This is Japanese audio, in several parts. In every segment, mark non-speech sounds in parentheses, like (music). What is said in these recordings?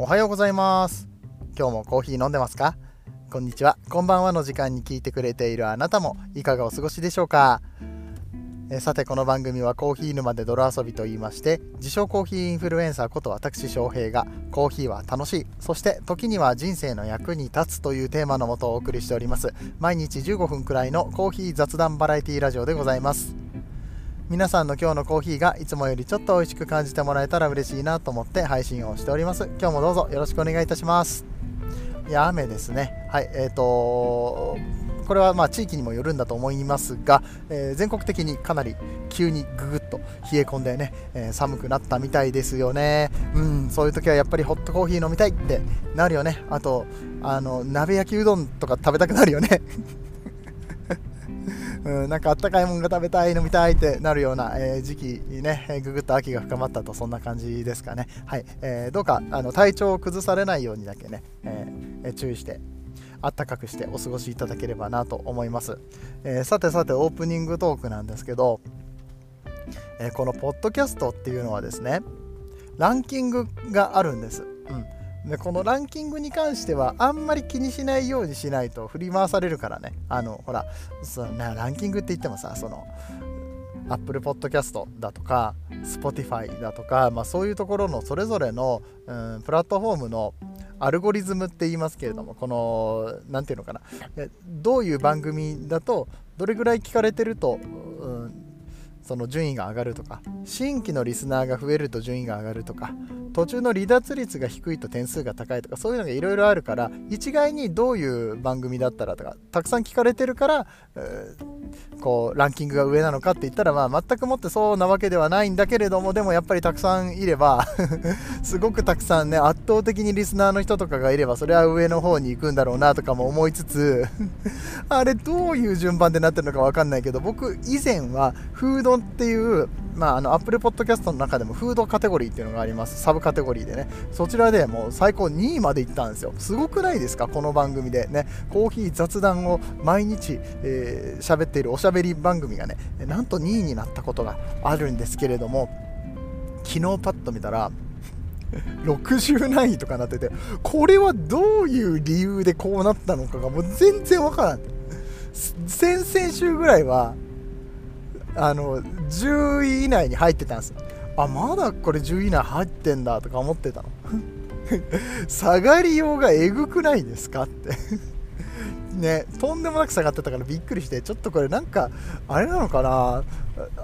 おはようございます。今日もコーヒー飲んでますか？こんにちは。こんばんはの時間に聞いてくれているあなたもいかがお過ごしでしょうか？えさてこの番組はコーヒー沼で泥遊びと言いまして自称コーヒーインフルエンサーこと私翔平がコーヒーは楽しいそして時には人生の役に立つというテーマのもとお送りしております。毎日15分くらいのコーヒー雑談バラエティラジオでございます。皆さんの今日のコーヒーがいつもよりちょっと美味しく感じてもらえたら嬉しいなと思って配信をしております今日もどうぞよろしくお願いいたしますいや雨ですねはいえーとこれはまあ地域にもよるんだと思いますが、えー、全国的にかなり急にぐぐっと冷え込んでね、えー、寒くなったみたいですよね。うん、そういう時はやっぱりホットコーヒー飲みたいってなるよね。あと、あの鍋焼きうどんとか食べたくなるよね。うん、なんかあったかいものが食べたい飲みたいってなるような、えー、時期にね、えー、ぐぐっと秋が深まったとそんな感じですかね、はい。えー、どうかあの体調を崩されないようにだけね、えー、注意してあったかくしてお過ごしいただければなと思います、えー、さてさてオープニングトークなんですけど、えー、このポッドキャストっていうのはですねランキングがあるんです、うん。でこのランキングに関してはあんまり気にしないようにしないと振り回されるからね。あのほらそのランキングって言ってもさその Apple Podcast だとか Spotify だとか、まあ、そういうところのそれぞれの、うん、プラットフォームのアルゴリズムって言いますけれどもこの何て言うのかな。どういう番組だとどれぐらい聞かれてると、うん、その順位が上がるとか新規のリスナーが増えると順位が上がるとか途中の離脱率が低いと点数が高いとかそういうのがいろいろあるから一概にどういう番組だったらとかたくさん聞かれてるから、えー、こうランキングが上なのかって言ったら、まあ、全くもってそうなわけではないんだけれどもでもやっぱりたくさんいれば (laughs) すごくたくさんね圧倒的にリスナーの人とかがいればそれは上の方に行くんだろうなとかも思いつつ (laughs) あれどういう順番でなってるのか分かんないけど僕以前はフードっていうまあ、あの Apple Podcast の中でもフードカテゴリーっていうのがあります。サブカテゴリーでね。そちらでもう最高2位まで行ったんですよ。すごくないですか？この番組でね。コーヒー雑談を毎日喋、えー、っているおしゃべり番組がね、なんと2位になったことがあるんですけれども、昨日パッと見たら、60何位とかなってて、これはどういう理由でこうなったのかがもう全然わからん。先々週ぐらいは、あの10位以内に入ってたんですよ。あまだこれ10位以内入ってんだとか思ってたの。(laughs) 下がりようがえぐくないですかって。(laughs) ねとんでもなく下がってたからびっくりしてちょっとこれなんかあれなのかな。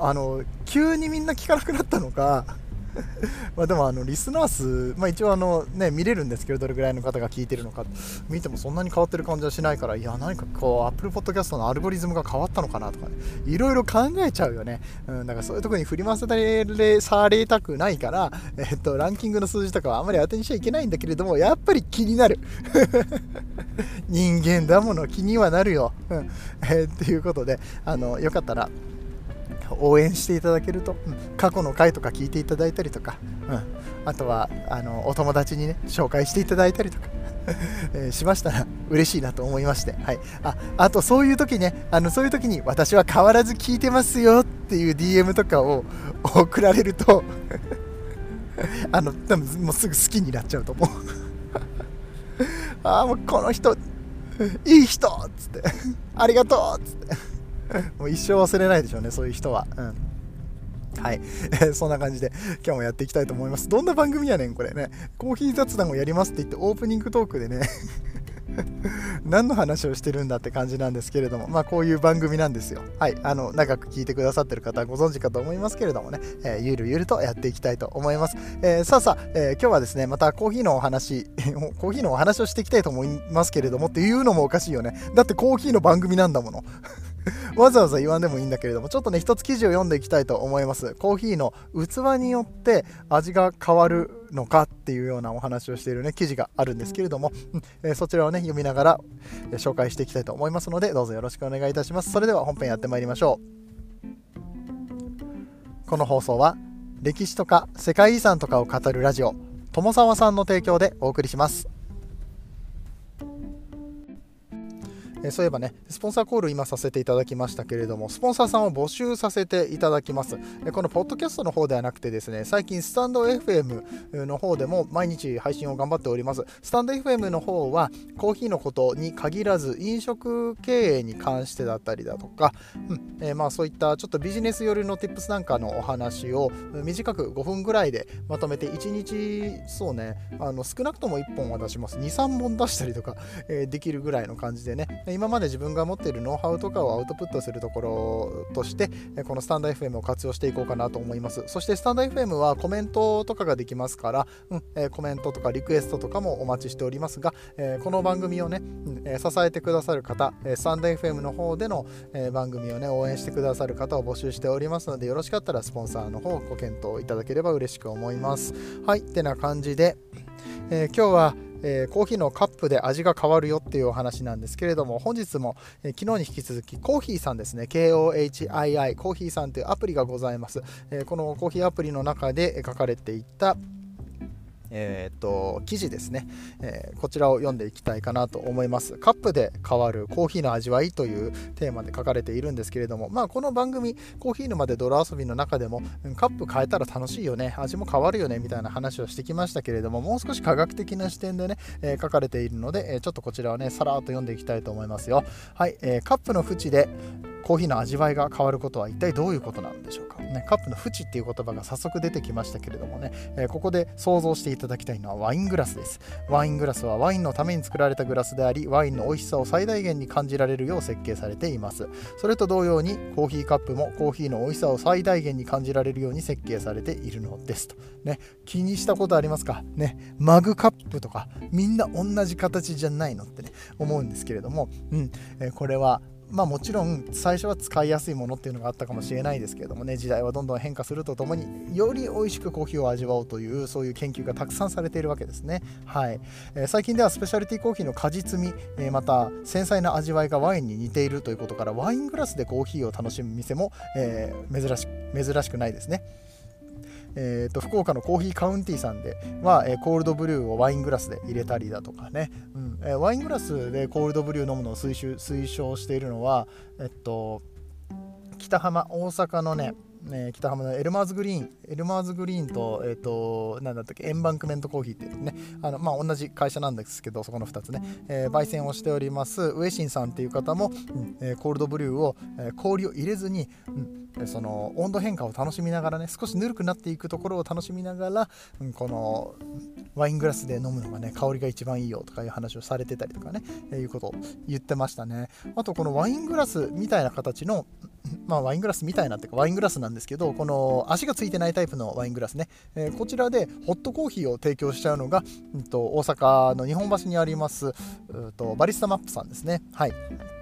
あの急にみんな聞かなくなったのか。(laughs) まあでもあのリスナー数、まあ、一応あの、ね、見れるんですけどどれぐらいの方が聞いてるのか。見てもそんなに変わってる感じはしないからいや何かこう Apple Podcast のアルゴリズムが変わったのかなとかね。いろいろ考えちゃうよね、うん、だからそういうとこに振り回されされたくないから、えっと、ランキングの数字とかはあんまり当てにしちゃいけないんだけれどもやっぱり気になる。(laughs) 人間だもの気にはなるよ、うん。えー、っていうことであのよかったら応援していただけると、うん、過去の回とか聞いていただいたりとか、うん、あとはあのお友達にね紹介していただいたりとか (laughs) え、しましたら嬉しいなと思いまして、はい、ああとそういう時ねあのそういう時に私は変わらず聞いてますよっていう DM とかを送られると (laughs) あの多分もうすぐ好きになっちゃうと思う。(laughs) ああもうこの人いい人っつってありがとうっつって。(laughs) もう一生忘れないでしょうねそういう人は。うんはい、え (laughs) そんな感じで今日もやっていきたいと思います。どんな番組やねん、これね。コーヒー雑談をやりますって言ってオープニングトークでね (laughs) 何の話をしてるんだって感じなんですけれども、まあこういう番組なんですよ。はい、あの、長く聞いてくださってる方はご存知かと思いますけれどもね、えー、ゆるゆるとやっていきたいと思います。えー、さあさあ、えー、今日はですね、またコーヒーのお話、コーヒーのお話をしていきたいと思いますけれどもっていうのもおかしいよね。だってコーヒーの番組なんだもの。(laughs) わざわざ言わんでもいいんだけれども、ちょっとね、一つ記事を読んでいきたいと思います。コーヒーの器によって味が変わるのかっていうようなお話をしているね、記事があるんですけれども、えー、そちらをね、読みながら、えー、紹介していきたいと思いますので、どうぞよろしくお願いいたします。それでは本編やってまいりましょう。この放送は、歴史とか世界遺産とかを語るラジオ、友沢さんの提供でお送りします。えそういえばね、スポンサーコール今させていただきましたけれども、スポンサーさんを募集させていただきます。えこのポッドキャストの方ではなくてですね、最近スタンド FM の方でも毎日配信を頑張っております。スタンド FM の方はコーヒーのことに限らず飲食経営に関してだったりだとか、うんえー、まあそういったちょっとビジネス寄りの tips なんかのお話を短く5分ぐらいでまとめて1日そうねあの少なくとも1本は出します23本出したりとか、えー、できるぐらいの感じでね今まで自分が持っているノウハウとかをアウトプットするところとしてこのスタンド FM を活用していこうかなと思います。そしてスタンド FM はコメントとかができますから、うんえ、コメントとかリクエストとかもお待ちしておりますが、え、この番組をね、え、支えてくださる方、スタンド FM の方での、え番組をね応援してくださる方を募集しておりますのでよろしかったらスポンサーの方ご検討いただければ嬉しく思います。はいってな感じで、え今日はえー、コーヒーのカップで味が変わるよっていうお話なんですけれども本日も、えー、昨日に引き続きコーヒーさんですね。KOHII コーヒーさんというアプリがございます、えー、このコーヒーアプリの中で書かれていたえーと、記事ですね、えー、こちらを読んでいきたいかなと思います。カップで変わるコーヒーの味わいというテーマで書かれているんですけれどもまあこの番組コーヒー沼で泥遊びの中でもカップ変えたら楽しいよね。味も変わるよねみたいな話をしてきましたけれどももう少し科学的な視点でね、えー、書かれているので、え、ちょっとこちらをねさらっと読んでいきたいと思いますよ。はい、えカップの縁でコーヒーの味わいが変わることは一体どういうことなんでしょうか、ね、カップの縁っていう言葉が早速出てきましたけれどもね、え、ここで想像していただきたいのはワイングラスです。ワイングラスはワインのために作られたグラスでありワインの美味しさを最大限に感じられるよう設計されています。それと同様にコーヒーカップもコーヒーの美味しさを最大限に感じられるように設計されているのですと。ね。気にしたことありますか？ね。マグカップとか。みんな同じ形じゃないのってね思うんですけれども、うん。え、これはまあもちろん最初は使いやすいものっていうのがあったかもしれないですけれどもね時代はどんどん変化するとともにより美味しくコーヒーを味わおうというそういう研究がたくさんされているわけですね。はい、えー、最近ではスペシャリティコーヒーの果実味、えー、また繊細な味わいがワインに似ているということからワイングラスでコーヒーを楽しむ店も、えー、珍し珍しくないですね。えーと、福岡の COFFEE COUNTYさんでは、えー、 cold brew をワイングラスで入れたりだとかね、うん。えー、ワイングラスで cold brew 飲むのを推推奨しているのは、えっと、北浜大阪のねね、北浜の Elmers Green、Elmers Green と、え、ー、と、なんだっっけ、 Embankment Coffee っていうね、あの、まあ、同じ会社なんですけど、そこの2つね、えー、焙煎をしております、ウェシンさんっていう方も、うんえー、コールドブリューを、え、氷を入れずに、うんその温度変化を楽しみながらね少しぬるくなっていくところを楽しみながら、うん、このワイングラスで飲むのがね香りが一番いいよとかいう話をされてたりとかね、え、いうことを言ってましたね。あとこのワイングラスみたいな形のまあワイングラスみたいなっていうかワイングラスなんですけどこの足がついてないタイプのワイングラスね、えー、こちらでホットコーヒーを提供しちゃうのが、うんと、大阪の日本橋にありますとバリスタマップさんですね。はい。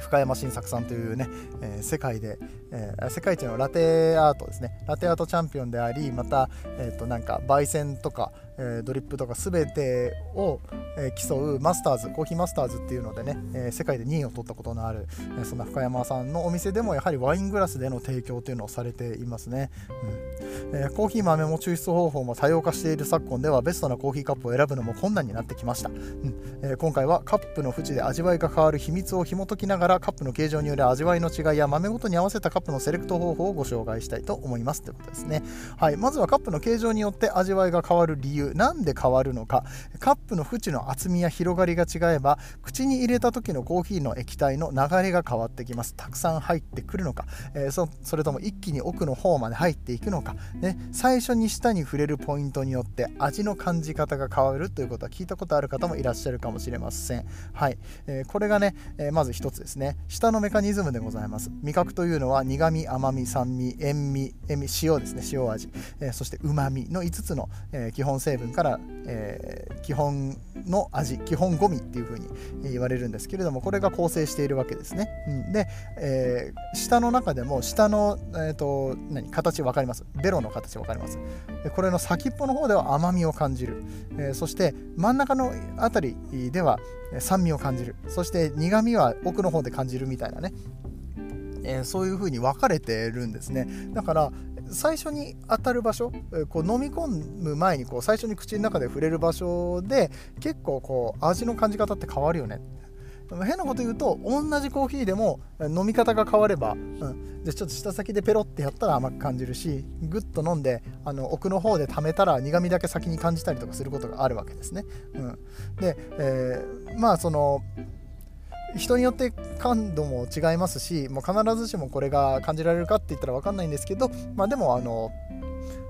深山晋作さんというね、えー、世界で、えー、世界一のラテアートですね。ラテアートチャンピオンでありまた、えーと、なんか焙煎とか、え、ドリップとか全てを、え競うマスターズコーヒーマスターズっていうのでね、え世界で2位を取ったことのある、えそんな深山さんのお店でもやはりワイングラスでの提供というのをされていますね、うん。えコーヒー豆も抽出方法も多様化している昨今ではベストなコーヒーカップを選ぶのも困難になってきました、うん。え今回はカップの縁で味わいが変わる秘密を紐解きながらカップの形状による味わいの違いや豆ごとに合わせたカップのセレクト方法をご紹介したいと思いますということですね。はい、まずはカップの形状によって味わいが変わる理由、なんで変わるのか、カップの縁の厚みや広がりが違えば、口に入れた時のコーヒーの液体の流れが変わってきます。たくさん入ってくるのか、えー、そそれとも一気に奥の方まで入っていくのか、ね、最初に舌に触れるポイントによって味の感じ方が変わるということは聞いたことある方もいらっしゃるかもしれません。はい、えー、これがね、えー、まず一つですね。舌のメカニズムでございます。味覚というのは苦味、甘み、酸味、塩味、塩ですね、塩味、え、そしてうまみの5つの、え、基本成分から、えー、基本の味、基本ゴミっていうふうに言われるんですけれども、これが構成しているわけですね。うん、で、えー、下の中でも、下の、えーと、何形分かります？ベロの形分かります？これの先っぽの方では甘みを感じる。えー、そして真ん中の辺りでは酸味を感じる。そして苦味は奥の方で感じるみたいなね。えー、そういう風に分かれてるんですねだから最初に当たる場所こう飲み込む前にこう最初に口の中で触れる場所で結構こう味の感じ方って変わるよね。変なこと言うと同じコーヒーでも飲み方が変われば、うん、でちょっと舌先でペロってやったら甘く感じるしぐっと飲んであの奥の方で溜めたら苦みだけ先に感じたりとかすることがあるわけですね。うん、で、えー、まあその人によって感度も違いますしもう必ずしもこれが感じられるかって言ったら分かんないんですけど、まあ、でもあの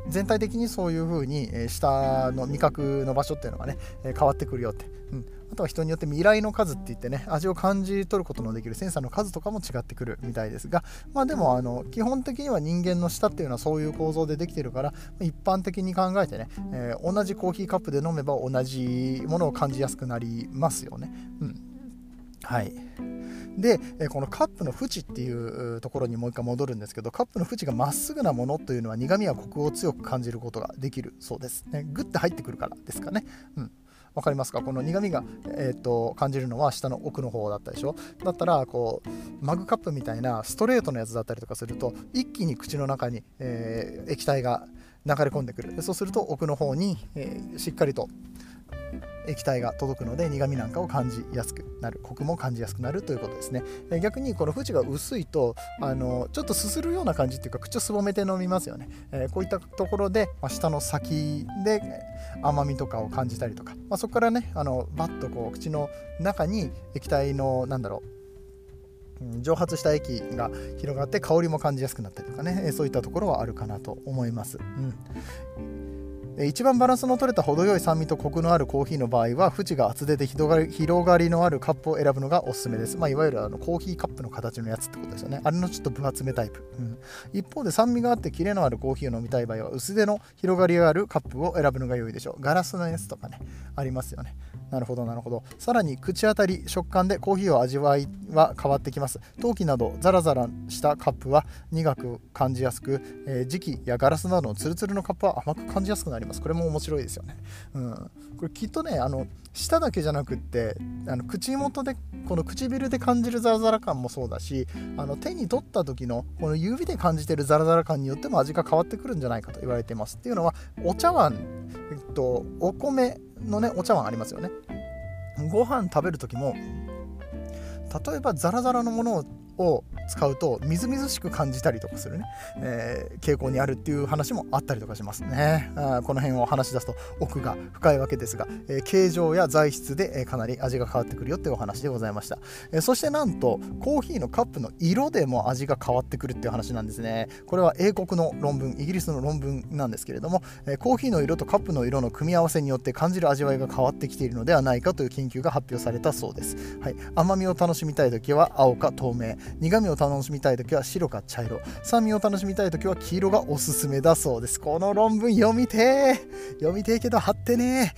全体的にそういう風に舌の味覚の場所っていうのがね変わってくるよって、うん、あとは人によって未来の数って言ってね味を感じ取ることのできるセンサーの数とかも違ってくるみたいですがまあでもあの基本的には人間の舌っていうのはそういう構造でできてるから一般的に考えてね、えー、同じコーヒーカップで飲めば同じものを感じやすくなりますよね。うん。はい。で、このカップの縁っていうところにもう一回戻るんですけど、カップの縁がまっすぐなものというのは苦味やコクを強く感じることができるそうです。ね、グッて入ってくるからですかね。うん。分かりますか？この苦味が、えーと、感じるのは下の奥の方だったでしょ？だったらこうマグカップみたいなストレートのやつだったりとかすると一気に口の中に、えー、液体が流れ込んでくるそうすると奥の方に、えー、しっかりと液体が届くので苦味なんかを感じやすくなるコクも感じやすくなるということですね。逆にこの縁が薄いとあのちょっとすするような感じっていうか口をすぼめて飲みますよね、えー、こういったところで、まあ、舌の先で甘みとかを感じたりとか、まあ、そこからねあのバッとこう口の中に液体のなんだろう蒸発した液が広がって香りも感じやすくなったりとかね。そういったところはあるかなと思います。うん一番バランスの取れた程よい酸味とコクのあるコーヒーの場合は縁が厚手で広がり広がりのあるカップを選ぶのがおすすめです、まあ、いわゆるあのコーヒーカップの形のやつってことですよね。あれのちょっと分厚めタイプ、うん、一方で酸味があってキレのあるコーヒーを飲みたい場合は薄手の広がりがあるカップを選ぶのが良いでしょう。ガラスのやつとかねありますよね。なるほどなるほど。さらに口当たり食感でコーヒーを味わいは変わってきます。陶器などザラザラしたカップは苦く感じやすく、えー、磁器やガラスなどのツルツルのカップは甘く感じやすくなります。これも面白いですよね、うん、これきっとねあの舌だけじゃなくってあの口元でこの唇で感じるザラザラ感もそうだしあの手に取った時のこの指で感じてるザラザラ感によっても味が変わってくるんじゃないかと言われてます。っていうのはお茶碗、えっと、お米のねお茶碗ありますよね。ご飯食べる時も例えばザラザラのものをを使うとみずみずしく感じたりとかするね、えー、傾向にあるっていう話もあったりとかしますね。あこの辺を話し出すと奥が深いわけですが、えー、形状や材質で、えー、かなり味が変わってくるよっていうお話でございました、えそしてなんとコーヒーのカップの色でも味が変わってくるっていう話なんですね。これは英国の論文イギリスの論文なんですけれども、えコーヒーの色とカップの色の組み合わせによって感じる味わいが変わってきているのではないかという研究が発表されたそうです、はい、甘みを楽しみたい時は青か透明。苦味を楽しみたい時は白か茶色。酸味を楽しみたい時は黄色がおすすめだそうです。この論文読みて読みてえけど貼ってね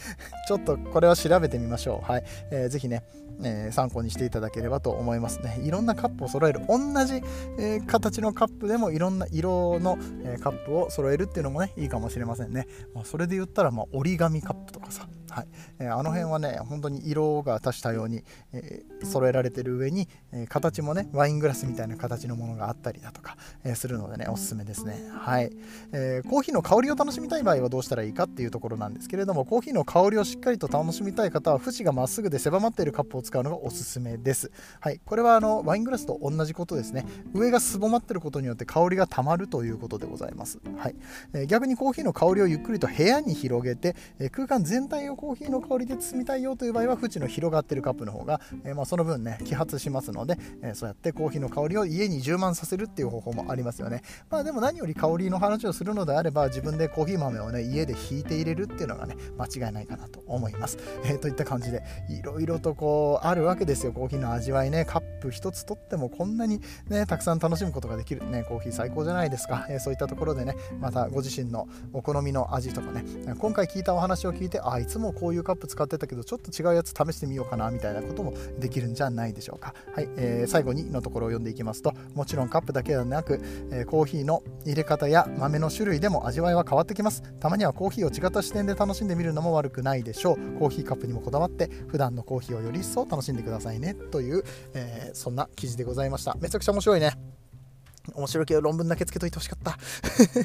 ちょっとこれは調べてみましょうはい、えー、ぜひねえー、参考にしていただければと思いますね。いろんなカップを揃える。同じ、えー、形のカップでもいろんな色の、えー、カップを揃えるっていうのもね、いいかもしれませんね。まあ、それで言ったら、まあ、折り紙カップとかさ、はいえあの辺はね、本当に色が多種多様に、え揃えられてる上に、え形もね、ワイングラスみたいな形のものがあったりだとか、えするのでね、おすすめですね。はい、えーコーヒーの香りを楽しみたい場合はどうしたらいいかっていうところなんですけれども、コーヒーの香りをししっかりと楽しみたい方は、縁がまっすぐで狭まっているカップを使うのがおすすめです。はい、これはあのワイングラスと同じことですね。上がすぼまってることによって香りがたまるということでございます。はいえー、逆にコーヒーの香りをゆっくりと部屋に広げて、えー、空間全体をコーヒーの香りで包みたいよという場合は縁の広がってるカップの方が、えー、まあ、その分ね揮発しますので、えそうやってコーヒーの香りを家に充満させるっていう方法もありますよね。まあでも何より香りの話をするのであれば自分でコーヒー豆をね家でひいて入れるっていうのがね間違いないかなと思います。えー、といった感じでいろいろとこうあるわけですよ。コーヒーの味わいね。カップ1つとってもこんなにねたくさん楽しむことができる。ねコーヒー最高じゃないですか、えー、そういったところでねまたご自身のお好みの味とかね。今回聞いたお話を聞いてあいつもこういうカップ使ってたけどちょっと違うやつ試してみようかなみたいなこともできるんじゃないでしょうか。はい、えー、最後にのところを読んでいきますともちろんカップだけではなく、えー、コーヒーの入れ方や豆の種類でも味わいは変わってきます。たまにはコーヒーを違った視点で楽しんでみるのも悪くないでしょうコーヒーカップにもこだわって普段のコーヒーをより一層楽しんでくださいねという、えー、そんな記事でございましためちゃくちゃ面白いね面白いけど論文だけつけといてほしかった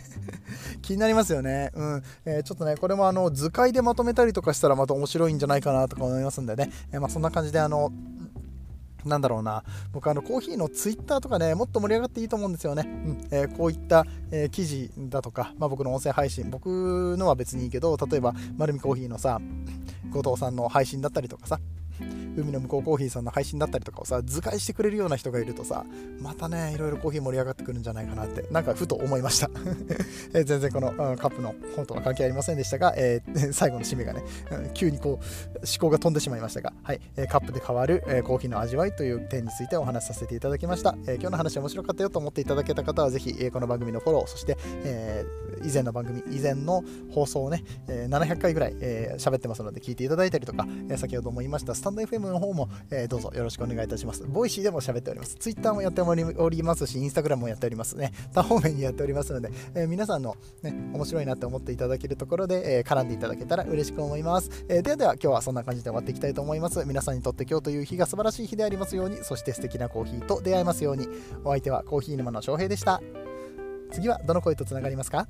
(laughs) 気になりますよね。うん。えー、ちょっとね、これもあの図解でまとめたりとかしたらまた面白いんじゃないかなとか思いますんでね。えー、まあ、そんな感じであの、なんだろうな、僕あのコーヒーのツイッターとかね、もっと盛り上がっていいと思うんですよね。うん。えー、こういった、えー、記事だとか、まあ、僕の音声配信、僕のは別にいいけど、例えば、丸みコーヒーのさ、後藤さんの配信だったりとかさ、海の向こうコーヒーさんの配信だったりとかをさ図解してくれるような人がいるとさまたねいろいろコーヒー盛り上がってくるんじゃないかなってなんかふと思いました。(laughs) え全然この、カップの本とは関係ありませんでしたが、えー、(laughs) 最後の締めがね急にこう思考が飛んでしまいましたが、はいえカップで変わる、えコーヒーの味わいという点についてお話しさせていただきました、え今日の話面白かったよと思っていただけた方はぜひ、えこの番組のフォローそして、え以前の番組以前の放送をね、え700回ぐらい喋、えー、ってますので聞いていただいたりとか、え先ほども言いましたスタンド FM の方も、えー、どうぞよろしくお願いいたします。 Voicy でも喋っております。Twitter もやっておりますし、Instagram もやっておりますね。多方面にやっておりますので、えー、皆さんの、ね、面白いなって思っていただけるところで、えー、絡んでいただけたら嬉しく思います。えー、ではでは今日はそんな感じで終わっていきたいと思います。皆さんにとって今日という日が素晴らしい日でありますように、そして素敵なコーヒーと出会えますように。お相手はコーヒー沼の翔平でした。次はどの声とつながりますか？